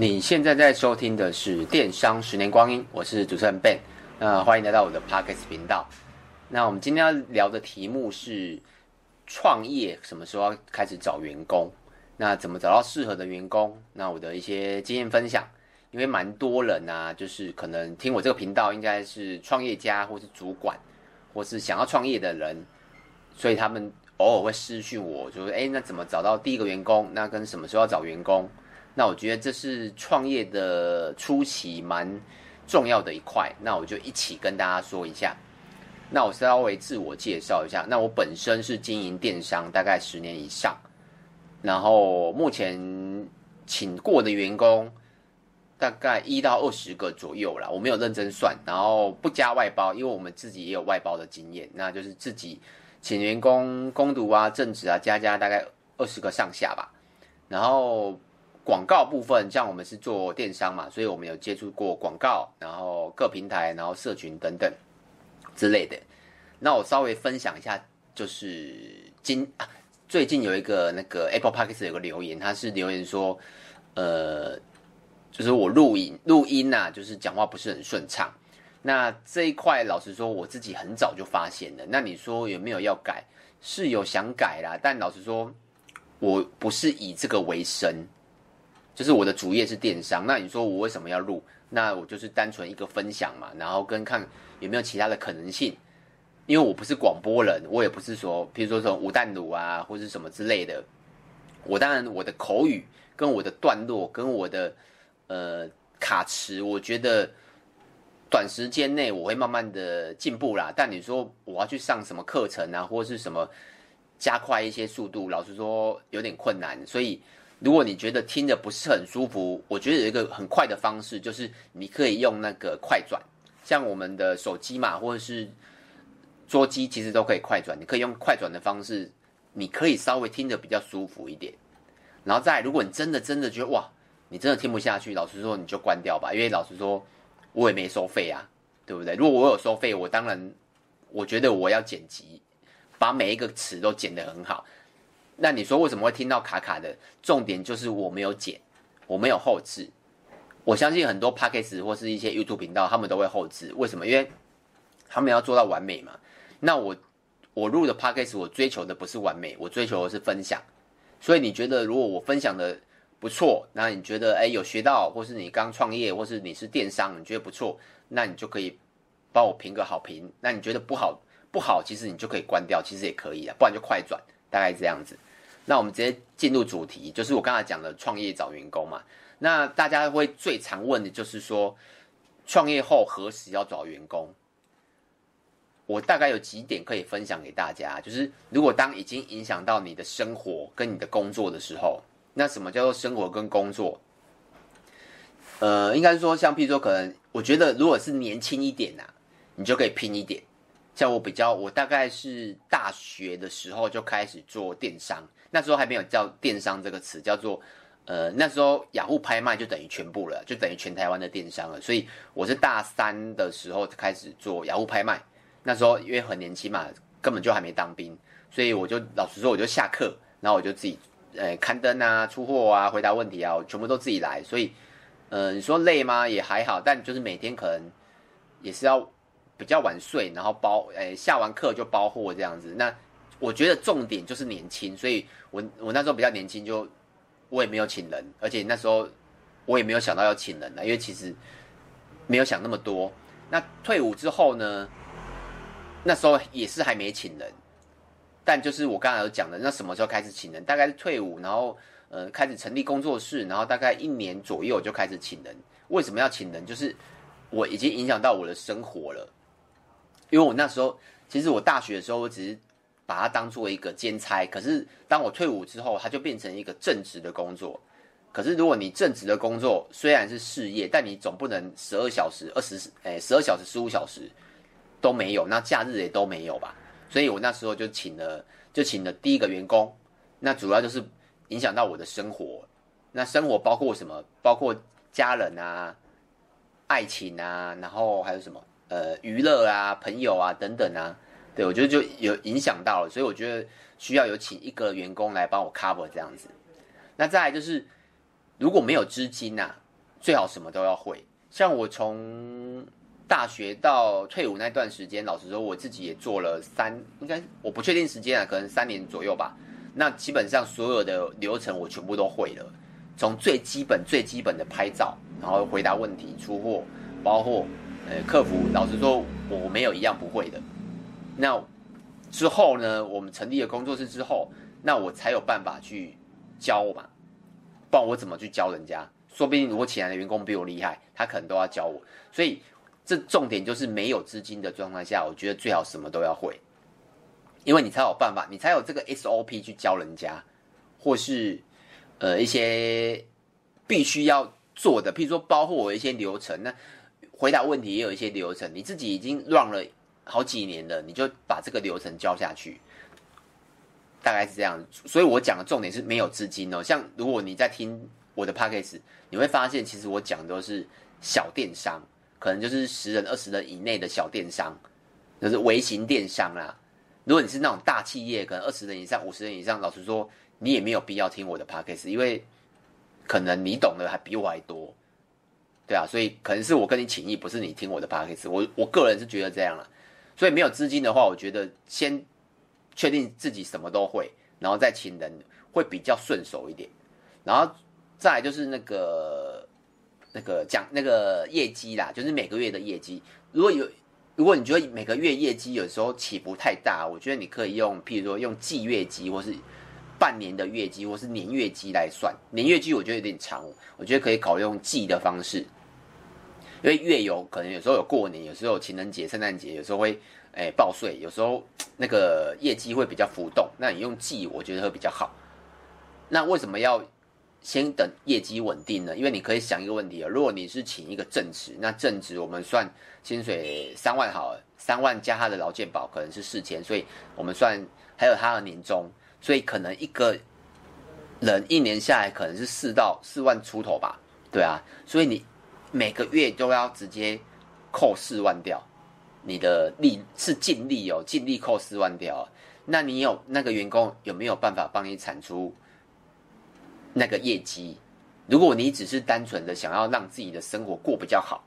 你现在在收听的是《电商十年光阴》，我是主持人 Ben，那欢迎来到我的 Podcast 频道。那我们今天要聊的题目是创业什么时候要开始找员工？那怎么找到适合的员工？那我的一些经验分享，因为蛮多人啊，就是可能听我这个频道，应该是创业家或是主管，或是想要创业的人，所以他们偶尔会私讯我，就说：“哎，那怎么找到第一个员工？那跟什么时候要找员工？”那我觉得这是创业的初期蛮重要的一块，那我就一起跟大家说一下。那我稍微自我介绍一下，那我本身是经营电商大概十年以上，然后目前请过的员工大概一到二十个左右啦，我没有认真算，然后不加外包，因为我们自己也有外包的经验，那就是自己请员工攻读啊、正职啊，加加大概二十个上下吧。然后广告部分，像我们是做电商嘛，所以我们有接触过广告，然后各平台，然后社群等等。之类的，那我稍微分享一下，就是今，最近有一个那个 Apple Podcast 有个留言，他是留言说，呃，就是我录音录音呐、就是讲话不是很顺畅。那这一块老实说，我自己很早就发现了。那你说有没有要改？是有想改啦，但老实说，我不是以这个为生，就是我的主业是电商。那你说我为什么要录？那我就是单纯一个分享嘛，然后跟看。有没有其他的可能性？因为我不是广播人，我也不是说，譬如说什么吴淡鲁啊，或是什么之类的。我当然我的口语跟我的段落跟我的呃卡词，我觉得短时间内我会慢慢的进步啦。但你说我要去上什么课程啊，或是什么加快一些速度，老实说有点困难。所以如果你觉得听着不是很舒服，我觉得有一个很快的方式，就是你可以用那个快转。像我们的手机嘛，或者是桌机，其实都可以快转。你可以用快转的方式，你可以稍微听着比较舒服一点。然后再，如果你真的真的觉得哇，你真的听不下去，老实说你就关掉吧。因为老实说，我也没收费啊，对不对？如果我有收费，我当然我觉得我要剪辑，把每一个词都剪得很好。那你说为什么会听到卡卡的？重点就是我没有剪，我没有后置。我相信很多 Podcast 或是一些 YouTube 频道，他们都会后置。为什么？因为他们要做到完美嘛。那我我录的 Podcast，我追求的不是完美，我追求的是分享。所以你觉得，如果我分享的不错，那你觉得哎有学到，或是你刚创业，或是你是电商，你觉得不错，那你就可以帮我评个好评。那你觉得不好不好，其实你就可以关掉，其实也可以啊，不然就快转，大概这样子。那我们直接进入主题，就是我刚才讲的创业找员工嘛。那大家会最常问的就是说，创业后何时要找员工？我大概有几点可以分享给大家，就是如果当已经影响到你的生活跟你的工作的时候，那什么叫做生活跟工作？呃，应该是说，像譬如说，可能我觉得如果是年轻一点呐、你就可以拼一点。像我比较，我大概是大学的时候就开始做电商，那时候还没有叫电商这个词，叫做。呃，那时候雅虎拍卖就等于全部了，就等于全台湾的电商了。所以我是大三的时候开始做雅虎拍卖。那时候因为很年轻嘛，根本就还没当兵，所以我就老实说，我就下课，然后我就自己呃刊登啊、出货啊、回答问题啊，我全部都自己来。所以，呃，你说累吗？也还好，但就是每天可能也是要比较晚睡，然后包，呃，下完课就包货这样子。那我觉得重点就是年轻，所以我我那时候比较年轻就。我也没有请人，而且那时候我也没有想到要请人了，因为其实没有想那么多。那退伍之后呢？那时候也是还没请人，但就是我刚才有讲的，那什么时候开始请人？大概是退伍，然后呃开始成立工作室，然后大概一年左右就开始请人。为什么要请人？就是我已经影响到我的生活了，因为我那时候其实我大学的时候我只是。把它当做一个兼差，可是当我退伍之后，它就变成一个正职的工作。可是如果你正职的工作虽然是事业，但你总不能十二小时、二十诶十二小时、十五小时都没有，那假日也都没有吧？所以我那时候就请了，就请了第一个员工。那主要就是影响到我的生活。那生活包括什么？包括家人啊、爱情啊，然后还有什么？呃，娱乐啊、朋友啊等等啊。对，我觉得就有影响到了，所以我觉得需要有请一个员工来帮我 cover 这样子。那再来就是，如果没有资金呐、啊，最好什么都要会。像我从大学到退伍那段时间，老实说，我自己也做了三，应该我不确定时间啊，可能三年左右吧。那基本上所有的流程我全部都会了，从最基本最基本的拍照，然后回答问题、出货、包货，呃，客服。老实说，我没有一样不会的。那之后呢，我们成立了工作室之后，那我才有办法去教嘛，不然我怎么去教人家？说不定如果请来的员工比我厉害，他可能都要教我。所以。这重点就是没有资金的状态下，我觉得最好什么都要会，因为你才有办法，你才有这个 SOP 去教人家，或是呃一些必须要做的，譬如说包括我一些流程，那回答问题也有一些流程，你自己已经 run 了好几年了，你就把这个流程教下去，大概是这样。所以我讲的重点是没有资金哦，像如果你在听我的 podcast，你会发现其实我讲的都是小电商。可能就是十人、二十人以内的小电商，就是微型电商啦。如果你是那种大企业，可能二十人以上、五十人以上，老实说，你也没有必要听我的 podcast，因为可能你懂的还比我还多，对啊，所以可能是我跟你请益，不是你听我的 podcast。我我个人是觉得这样了，所以没有资金的话，我觉得先确定自己什么都会，然后再请人会比较顺手一点，然后再来就是那个。那个讲那个业绩啦，就是每个月的业绩。如果有，如果你觉得每个月业绩有时候起伏太大，我觉得你可以用，譬如说用季月绩，或是半年的月绩，或是年月绩来算。年月绩我觉得有点长，我觉得可以考用季的方式，因为月有可能有时候有过年，有时候情人节、圣诞节，有时候会诶报税，有时候那个业绩会比较浮动。那你用季，我觉得会比较好。那为什么要？先等业绩稳定呢，因为你可以想一个问题啊，如果你是请一个正职，那正职我们算薪水三万好了，三万加他的劳健保可能是四千，所以我们算还有他的年终，所以可能一个人一年下来可能是四到四万出头吧，对啊，所以你每个月都要直接扣四万掉，你的利是净利哦，净利扣四万掉，那你有那个员工有没有办法帮你产出？那个业绩，如果你只是单纯的想要让自己的生活过比较好，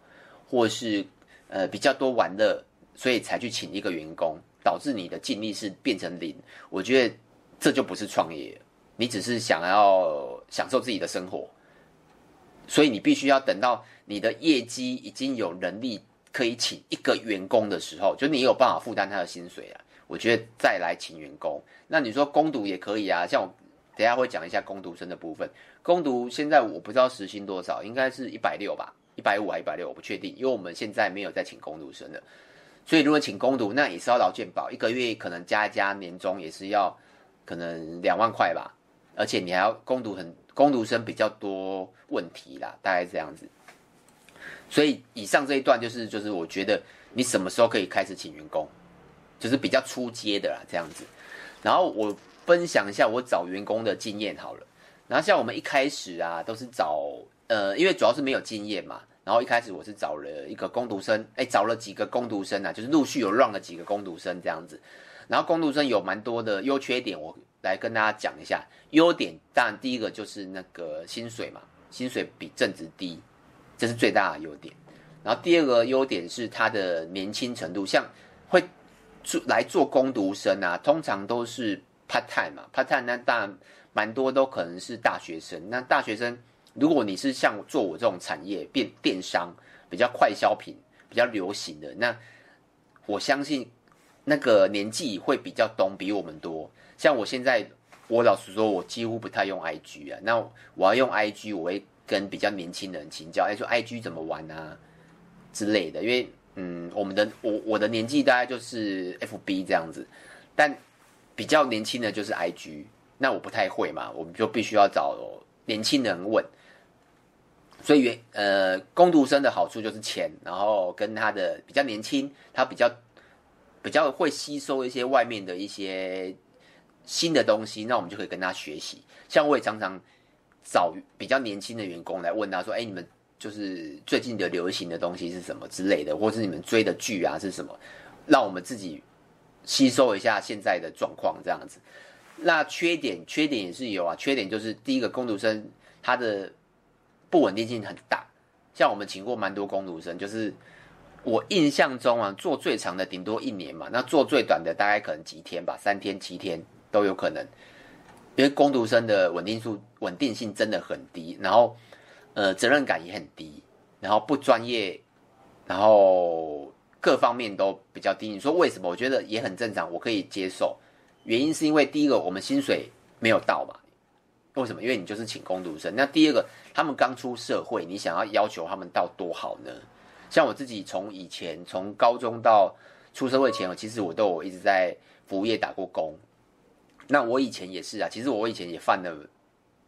或是呃比较多玩乐，所以才去请一个员工，导致你的净利是变成零，我觉得这就不是创业，你只是想要享受自己的生活，所以你必须要等到你的业绩已经有能力可以请一个员工的时候，就你有办法负担他的薪水啊，我觉得再来请员工。那你说攻读也可以啊，像我。等下会讲一下攻读生的部分。攻读现在我不知道时薪多少，应该是一百六吧，一百五还一百六，我不确定，因为我们现在没有在请攻读生的。所以如果请攻读，那也是要劳健保，一个月可能加一加年终也是要可能两万块吧。而且你还要攻读很工读生比较多问题啦，大概这样子。所以以上这一段就是就是我觉得你什么时候可以开始请员工，就是比较初阶的啦，这样子。然后我。分享一下我找员工的经验好了，然后像我们一开始啊，都是找呃，因为主要是没有经验嘛，然后一开始我是找了一个工读生，哎，找了几个工读生啊，就是陆续有让了几个工读生这样子，然后工读生有蛮多的优缺点，我来跟大家讲一下。优点当然第一个就是那个薪水嘛，薪水比正职低，这是最大的优点。然后第二个优点是他的年轻程度，像会做来做工读生啊，通常都是。part time 嘛，part time 那当然蛮多都可能是大学生。那大学生，如果你是像做我这种产业，变电商比较快消品、比较流行的，那我相信那个年纪会比较懂比我们多。像我现在，我老实说，我几乎不太用 IG 啊。那我要用 IG，我会跟比较年轻人请教，哎，说 IG 怎么玩啊之类的。因为嗯，我们的我我的年纪大概就是 FB 这样子，但。比较年轻的就是 IG，那我不太会嘛，我们就必须要找年轻人问。所以原呃，工读生的好处就是钱，然后跟他的比较年轻，他比较比较会吸收一些外面的一些新的东西，那我们就可以跟他学习。像我也常常找比较年轻的员工来问他说：“哎，你们就是最近的流行的东西是什么之类的，或是你们追的剧啊是什么？”让我们自己。吸收一下现在的状况，这样子。那缺点，缺点也是有啊。缺点就是第一个，工读生他的不稳定性很大，像我们请过蛮多工读生，就是我印象中啊，做最长的顶多一年嘛，那做最短的大概可能几天吧，三天七天都有可能。因为工读生的稳定数稳定性真的很低，然后呃责任感也很低，然后不专业，然后各方面都比较低。你说为什么？我觉得也很正常，我可以接受。原因是因为第一个，我们薪水没有到嘛。为什么？因为你就是请工读生。那第二个，他们刚出社会，你想要要求他们到多好呢？像我自己从以前从高中到出社会前，其实我都有一直在服务业打过工。那我以前也是啊，其实我以前也犯了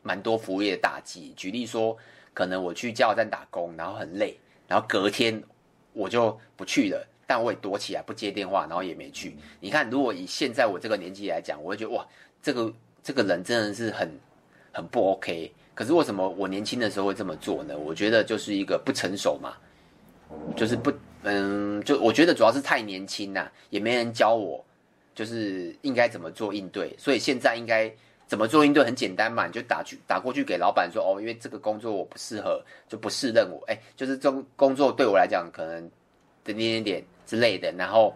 蛮多服务业的大忌。举例说，可能我去加油站打工，然后很累，然后隔天我就不去了，但我也躲起来不接电话，然后也没去。你看，如果以现在我这个年纪来讲，我会觉得哇，这个这个人真的是很很不 OK。可是为什么我年轻的时候会这么做呢？我觉得就是一个不成熟嘛，就是不嗯，就我觉得主要是太年轻呐，也没人教我。就是应该怎么做应对，所以现在应该怎么做应对很简单嘛，你就打去打过去给老板说哦，因为这个工作我不适合，就不适任我，哎，就是这工作对我来讲可能点点点点之类的，然后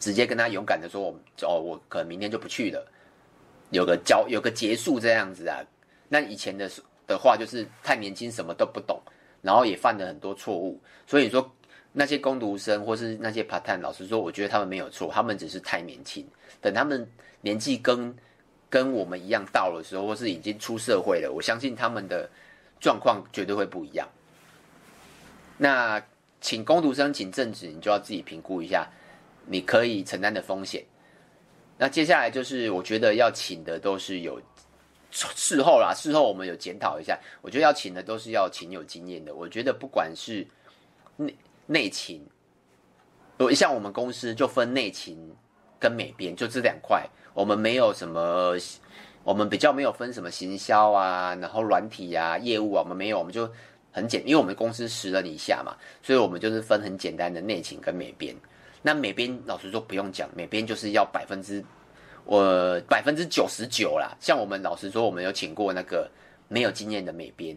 直接跟他勇敢的说，我哦，我可能明天就不去了，有个交有个结束这样子啊。那以前的的话就是太年轻，什么都不懂，然后也犯了很多错误，所以说。那些工读生或是那些 part time，老实说，我觉得他们没有错，他们只是太年轻。等他们年纪跟跟我们一样到的时候，或是已经出社会了，我相信他们的状况绝对会不一样。那请工读生请正职，你就要自己评估一下，你可以承担的风险。那接下来就是，我觉得要请的都是有事后啦，事后我们有检讨一下，我觉得要请的都是要请有经验的。我觉得不管是那。内勤，我像我们公司就分内勤跟美编，就这两块。我们没有什么，我们比较没有分什么行销啊，然后软体啊、业务啊，我们没有，我们就很简，因为我们公司十人以下嘛，所以我们就是分很简单的内勤跟美编。那美编老实说不用讲，美编就是要百分之我百分之九十九啦。像我们老实说，我们有请过那个没有经验的美编。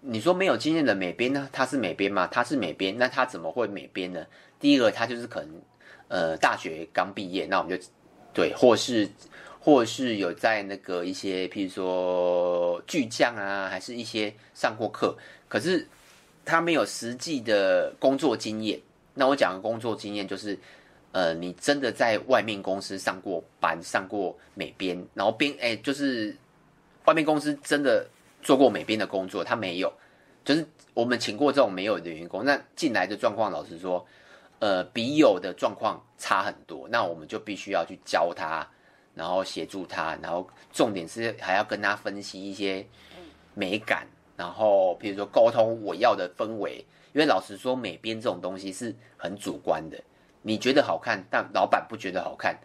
你说没有经验的美编呢？他是美编吗？他是美编，那他怎么会美编呢？第一个，他就是可能，呃，大学刚毕业，那我们就对，或是或是有在那个一些，譬如说巨匠啊，还是一些上过课，可是他没有实际的工作经验。那我讲的工作经验就是，呃，你真的在外面公司上过班，上过美编，然后编，哎，就是外面公司真的。做过美编的工作，他没有，就是我们请过这种没有的员工，那进来的状况，老实说，呃，比有的状况差很多。那我们就必须要去教他，然后协助他，然后重点是还要跟他分析一些美感，然后比如说沟通我要的氛围，因为老实说，美编这种东西是很主观的，你觉得好看，但老板不觉得好看，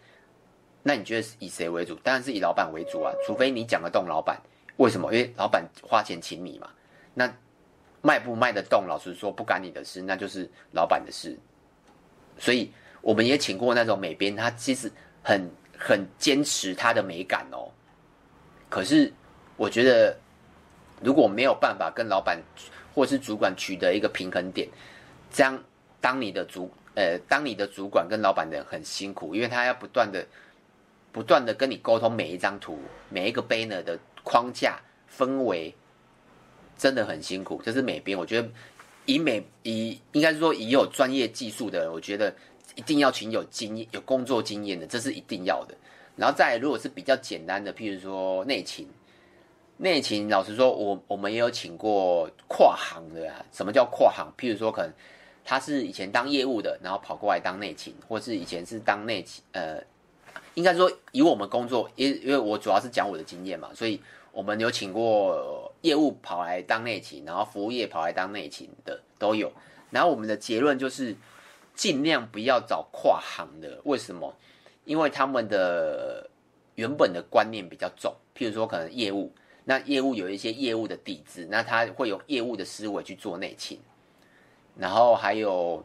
那你觉得是以谁为主？当然是以老板为主啊，除非你讲得动老板。为什么？因为老板花钱请你嘛，那卖不卖得动？老实说，不干你的事，那就是老板的事。所以我们也请过那种美编，他其实很很坚持他的美感哦。可是我觉得，如果没有办法跟老板或是主管取得一个平衡点，这样当你的主呃，当你的主管跟老板的人很辛苦，因为他要不断的不断的跟你沟通每一张图，每一个 banner 的。框架氛围真的很辛苦，这是美编。我觉得以美以应该是说以有专业技术的人，我觉得一定要请有经验、有工作经验的，这是一定要的。然后再来如果是比较简单的，譬如说内勤，内勤老实说，我我们也有请过跨行的啊。什么叫跨行？譬如说，可能他是以前当业务的，然后跑过来当内勤，或是以前是当内勤，呃。应该说，以我们工作，因因为我主要是讲我的经验嘛，所以我们有请过业务跑来当内勤，然后服务业跑来当内勤的都有。然后我们的结论就是，尽量不要找跨行的。为什么？因为他们的原本的观念比较重，譬如说可能业务，那业务有一些业务的底子，那他会有业务的思维去做内勤。然后还有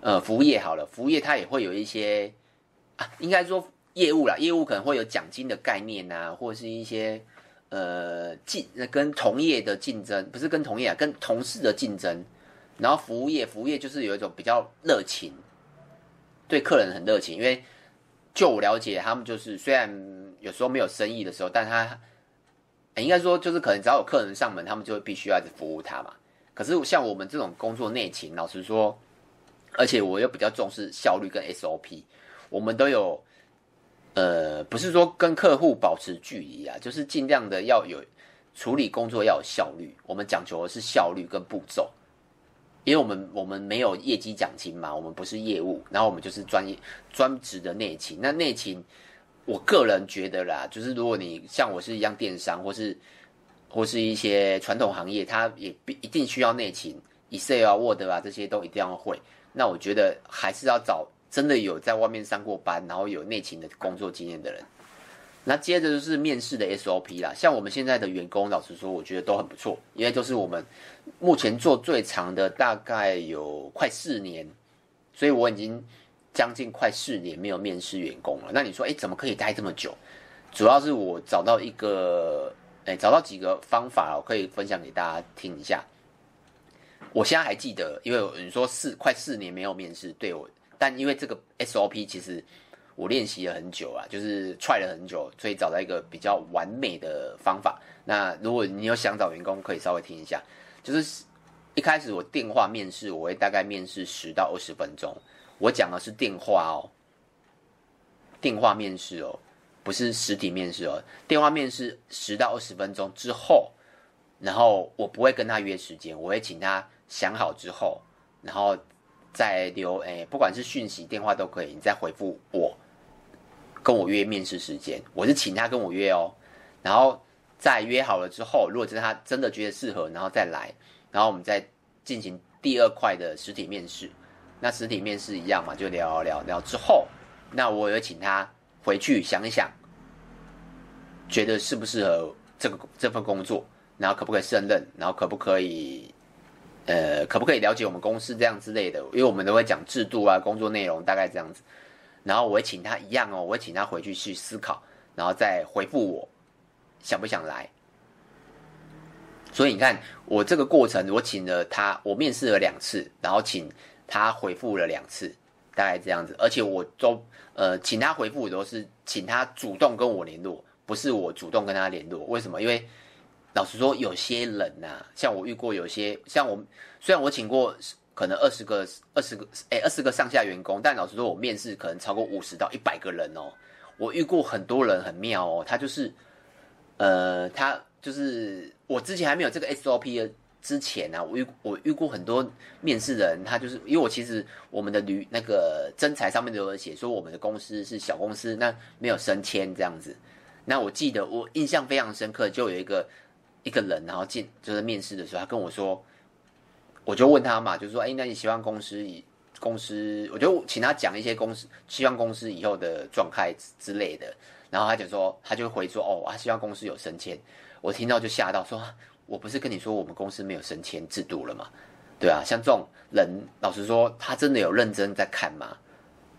呃服务业好了，服务业他也会有一些啊，应该说。业务啦，业务可能会有奖金的概念啊，或者是一些呃竞跟同业的竞争，不是跟同业啊，跟同事的竞争。然后服务业，服务业就是有一种比较热情，对客人很热情。因为就我了解，他们就是虽然有时候没有生意的时候，但他应该说就是可能只要有客人上门，他们就会必须要服务他嘛。可是像我们这种工作内勤，老实说，而且我又比较重视效率跟 SOP，我们都有呃，不是说跟客户保持距离啊，就是尽量的要有处理工作要有效率。我们讲求的是效率跟步骤，因为我们我们没有业绩奖金嘛，我们不是业务，然后我们就是专业专职的内勤。那内勤，我个人觉得啦，就是如果你像我是一样电商或是。或是一些传统行业，它也必一定需要内勤，Excel 啊、Word 啊这些都一定要会。那我觉得还是要找真的有在外面上过班，然后有内勤的工作经验的人。那接着就是面试的 SOP 啦，像我们现在的员工，老实说，我觉得都很不错，因为都是我们目前做最长的，大概有快四年，所以我已经将近快四年没有面试员工了。那你说，哎，怎么可以待这么久？主要是我找到一个。哎，找到几个方法，我可以分享给大家听一下。我现在还记得，因为你说四快四年没有面试，对我，但因为这个 SOP 其实我练习了很久啊，就是 try 了很久，所以找到一个比较完美的方法。那如果你有想找员工，可以稍微听一下。就是一开始我电话面试，我会大概面试十到二十分钟。我讲的是电话哦，电话面试哦。不是实体面试哦，电话面试十到二十分钟之后，然后我不会跟他约时间，我会请他想好之后，然后再留诶，不管是讯息、电话都可以，你再回复我，跟我约面试时间。我是请他跟我约哦，然后再约好了之后，如果真的他真的觉得适合，然后再来，然后我们再进行第二块的实体面试。那实体面试一样嘛，就聊聊聊之后，那我也请他。回去想一想，觉得适不适合这个这份工作，然后可不可以胜任，然后可不可以，呃，可不可以了解我们公司这样之类的？因为我们都会讲制度啊，工作内容大概这样子。然后我会请他一样哦，我会请他回去去思考，然后再回复我，想不想来？所以你看，我这个过程，我请了他，我面试了两次，然后请他回复了两次。大概这样子，而且我都呃请他回复，都是请他主动跟我联络，不是我主动跟他联络。为什么？因为老实说，有些人呐、像我遇过有些，像我虽然我请过可能二十个、二十个哎二十个上下员工，但老实说，我面试可能超过五十到一百个人哦。我遇过很多人很妙哦，他就是呃他就是我之前还没有这个 SOP 的。之前啊，我遇我遇过很多面试人，他就是因为我其实我们的履那个征才上面都有写说我们的公司是小公司，那没有升迁这样子。那我记得我印象非常深刻，就有一个一个人，然后进就是面试的时候，他跟我说，我就问他嘛，就是说，哎，那你希望公司以公司，我就请他讲一些公司希望公司以后的状态之类的，然后他就说，他就回说，哦，他希望公司有升迁。我听到就吓到说。我不是跟你说我们公司没有升迁制度了吗？对啊，像这种人，老实说，他真的有认真在看吗？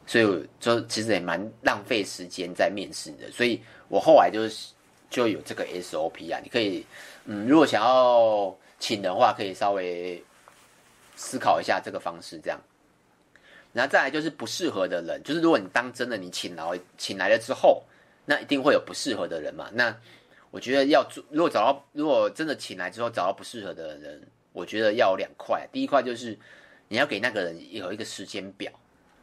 所以就其实也蛮浪费时间在面试的。所以我后来就是就有这个 SOP 啊，你可以，嗯，如果想要请的话，可以稍微思考一下这个方式，这样。然后再来就是不适合的人，就是如果你当真的你请来请来了之后，那一定会有不适合的人嘛，那。我觉得要做，如果找到，如果真的请来之后找到不适合的人，我觉得要有两块。第一块就是你要给那个人有一个时间表，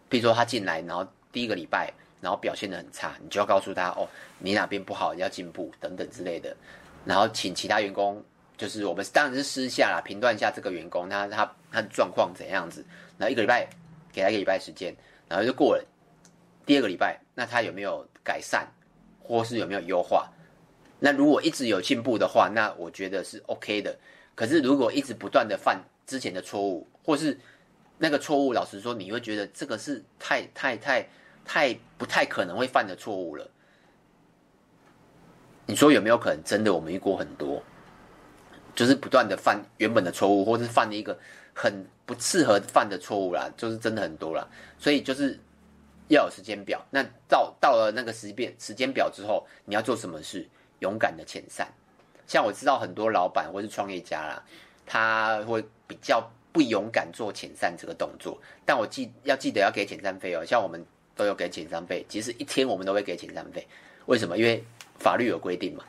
比如说他进来，然后第一个礼拜，然后表现的很差，你就要告诉他哦，你哪边不好，你要进步等等之类的。然后请其他员工，就是我们当然是私下啦，评断一下这个员工他他他的状况怎样子。然后一个礼拜给他一个礼拜时间，然后就过了第二个礼拜，那他有没有改善，或是有没有优化？那如果一直有进步的话，那我觉得是 OK 的。可是如果一直不断的犯之前的错误，或是那个错误，老实说，你会觉得这个是太太太太不太可能会犯的错误了。你说有没有可能真的？我们遇过很多，就是不断的犯原本的错误，或是犯了一个很不适合犯的错误啦，就是真的很多啦。所以就是要有时间表。那到到了那个时变时间表之后，你要做什么事？勇敢的遣散，像我知道很多老板或是创业家啦，他会比较不勇敢做遣散这个动作。但我记要记得要给遣散费哦，像我们都有给遣散费，其实一天我们都会给遣散费。为什么？因为法律有规定嘛，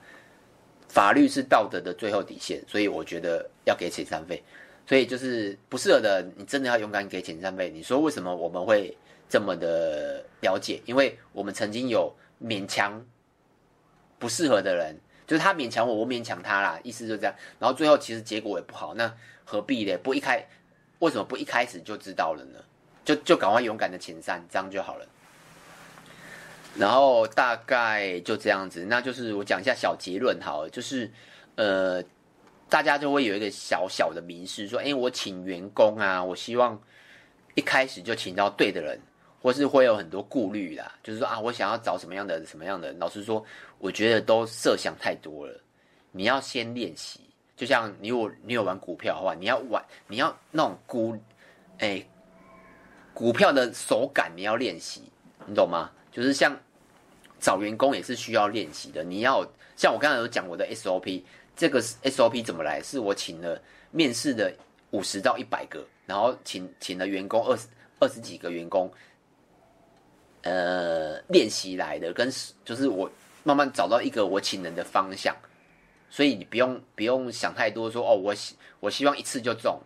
法律是道德的最后底线，所以我觉得要给遣散费。所以就是不适合的，你真的要勇敢给遣散费。你说为什么我们会这么的了解？因为我们曾经有勉强不适合的人。就是他勉强我，我勉强他啦，意思就这样。然后最后其实结果也不好，那何必呢？不一开，为什么不一开始就知道了呢？就就赶快勇敢的遣散，这样就好了。然后大概就这样子，那就是我讲一下小结论好了，就是呃，大家就会有一个小小的明示，说，哎，我请员工啊，我希望一开始就请到对的人。或是会有很多顾虑啦，就是说啊，我想要找什么样的什么样的？老实说，我觉得都设想太多了。你要先练习，就像你有你有玩股票的话，你要玩，你要那种股，哎、股票的手感你要练习，你懂吗？就是像找员工也是需要练习的。你要像我刚才有讲我的 SOP，这个 SOP 怎么来？是我请了面试的五十到一百个，然后请请了员工二十二十几个员工。呃，练习来的，跟就是我慢慢找到一个我请人的方向，所以你不用不用想太多说，哦，我希我希望一次就中，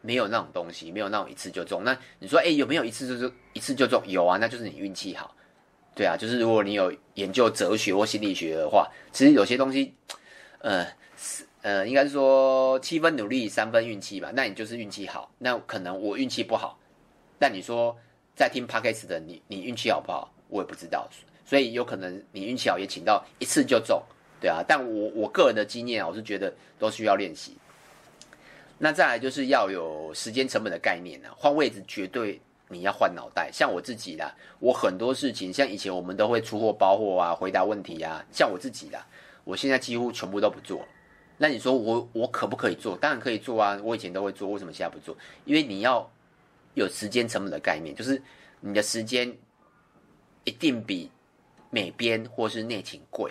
没有那种东西，没有那种一次就中。那你说，哎，有没有一次就是一次就中？有啊，那就是你运气好，对啊，就是如果你有研究哲学或心理学的话，其实有些东西，呃，呃，应该是说七分努力三分运气吧。那你就是运气好，那可能我运气不好，但你说。在听 Podcast 的你，你运气好不好？我也不知道，所以有可能你运气好也请到一次就中，对啊。但我我个人的经验，我是觉得都需要练习。那再来就是要有时间成本的概念啊，换位置绝对你要换脑袋。像我自己啦，我很多事情，像以前我们都会出货包货啊，回答问题啊，像我自己啦，我现在几乎全部都不做。那你说我我可不可以做？当然可以做啊，我以前都会做，为什么现在不做？因为你要。有时间成本的概念，就是你的时间一定比美编或是内勤贵，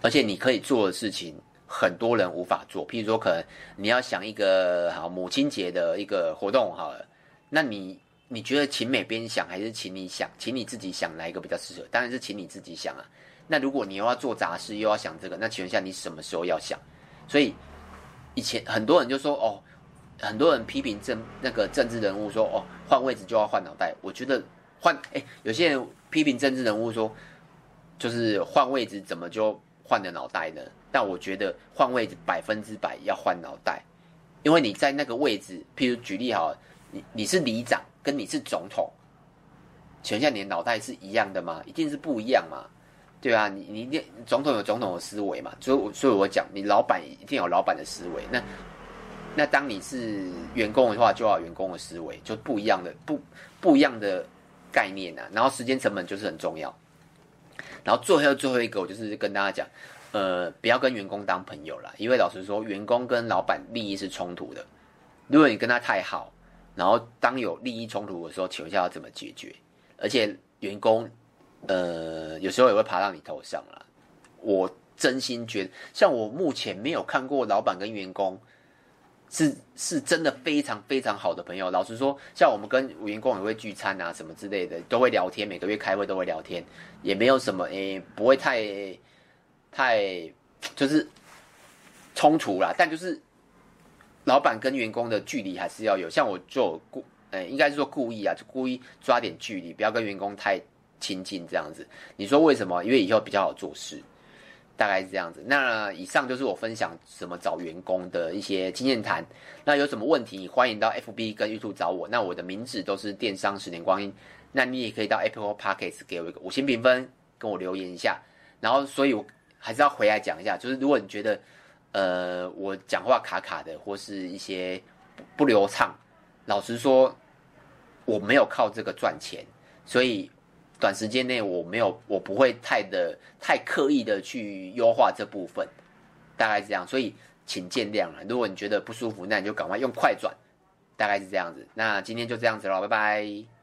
而且你可以做的事情很多人无法做。譬如说，可能你要想一个好母亲节的一个活动好了，那你你觉得请美编想还是请你想，请你自己想哪一个比较适合？当然是请你自己想啊。那如果你又要做杂事又要想这个，那请问一下你什么时候要想？所以以前很多人就说哦。很多人批评政那个政治人物说：“哦，换位置就要换脑袋。”我觉得换哎，有些人批评政治人物说，就是换位置怎么就换了脑袋呢？但我觉得换位置百分之百要换脑袋，因为你在那个位置，譬如举例好，你你是里长，跟你是总统，请问一下你的脑袋是一样的吗？一定是不一样嘛，对啊，你你一定总统有总统的思维嘛，所以所以我讲，你老板一定有老板的思维，那。那当你是员工的话，就要员工的思维，就不一样的不不一样的概念、啊。然后时间成本就是很重要。然后最后最后一个，我就是跟大家讲，呃，不要跟员工当朋友啦，因为老实说，员工跟老板利益是冲突的。如果你跟他太好，然后当有利益冲突的时候，请问一下要怎么解决？而且员工，呃，有时候也会爬到你头上啦。我真心觉得，像我目前没有看过老板跟员工。是是真的非常非常好的朋友。老实说，像我们跟员工也会聚餐啊，什么之类的，都会聊天。每个月开会都会聊天，也没有什么诶、不会太太就是冲突啦。但就是老板跟员工的距离还是要有。像我就故，诶，应该是说故意啊，就故意抓点距离，不要跟员工太亲近这样子。你说为什么？因为以后比较好做事。大概是这样子。那以上就是我分享什么找员工的一些经验谈。那有什么问题，欢迎到 FB 跟 YouTube 找我。那我的名字都是电商十年光阴。那你也可以到 Apple Podcast 给我一个五星评分，跟我留言一下。然后，所以我还是要回来讲一下，就是如果你觉得呃我讲话卡卡的，或是一些不流畅，老实说我没有靠这个赚钱，所以。短时间内我没有，我不会太的太刻意的去优化这部分，大概是这样，所以请见谅了。如果你觉得不舒服，那你就赶快用快转，大概是这样子。那今天就这样子了，拜拜。